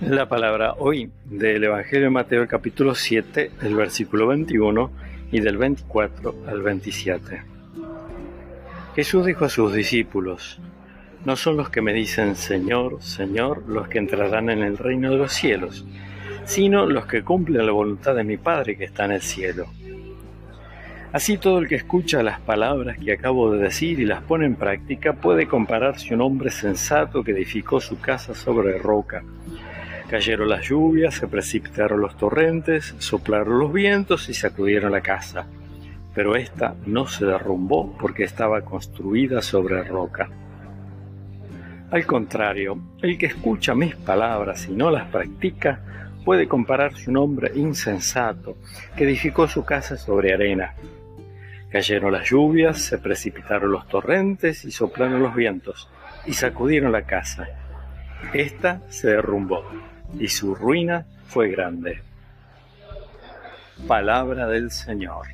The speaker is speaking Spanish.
La palabra hoy del Evangelio de Mateo, capítulo 7, el versículo 21 y del 24 al 27. Jesús dijo a sus discípulos, no son los que me dicen Señor, Señor, los que entrarán en el reino de los cielos, sino los que cumplen la voluntad de mi Padre que está en el cielo. Así todo el que escucha las palabras que acabo de decir y las pone en práctica puede compararse a un hombre sensato que edificó su casa sobre roca Cayeron las lluvias, se precipitaron los torrentes, soplaron los vientos y sacudieron la casa. Pero ésta no se derrumbó porque estaba construida sobre roca. Al contrario, el que escucha mis palabras y no las practica puede compararse un hombre insensato que edificó su casa sobre arena. Cayeron las lluvias, se precipitaron los torrentes y soplaron los vientos y sacudieron la casa. Esta se derrumbó y su ruina fue grande. Palabra del Señor.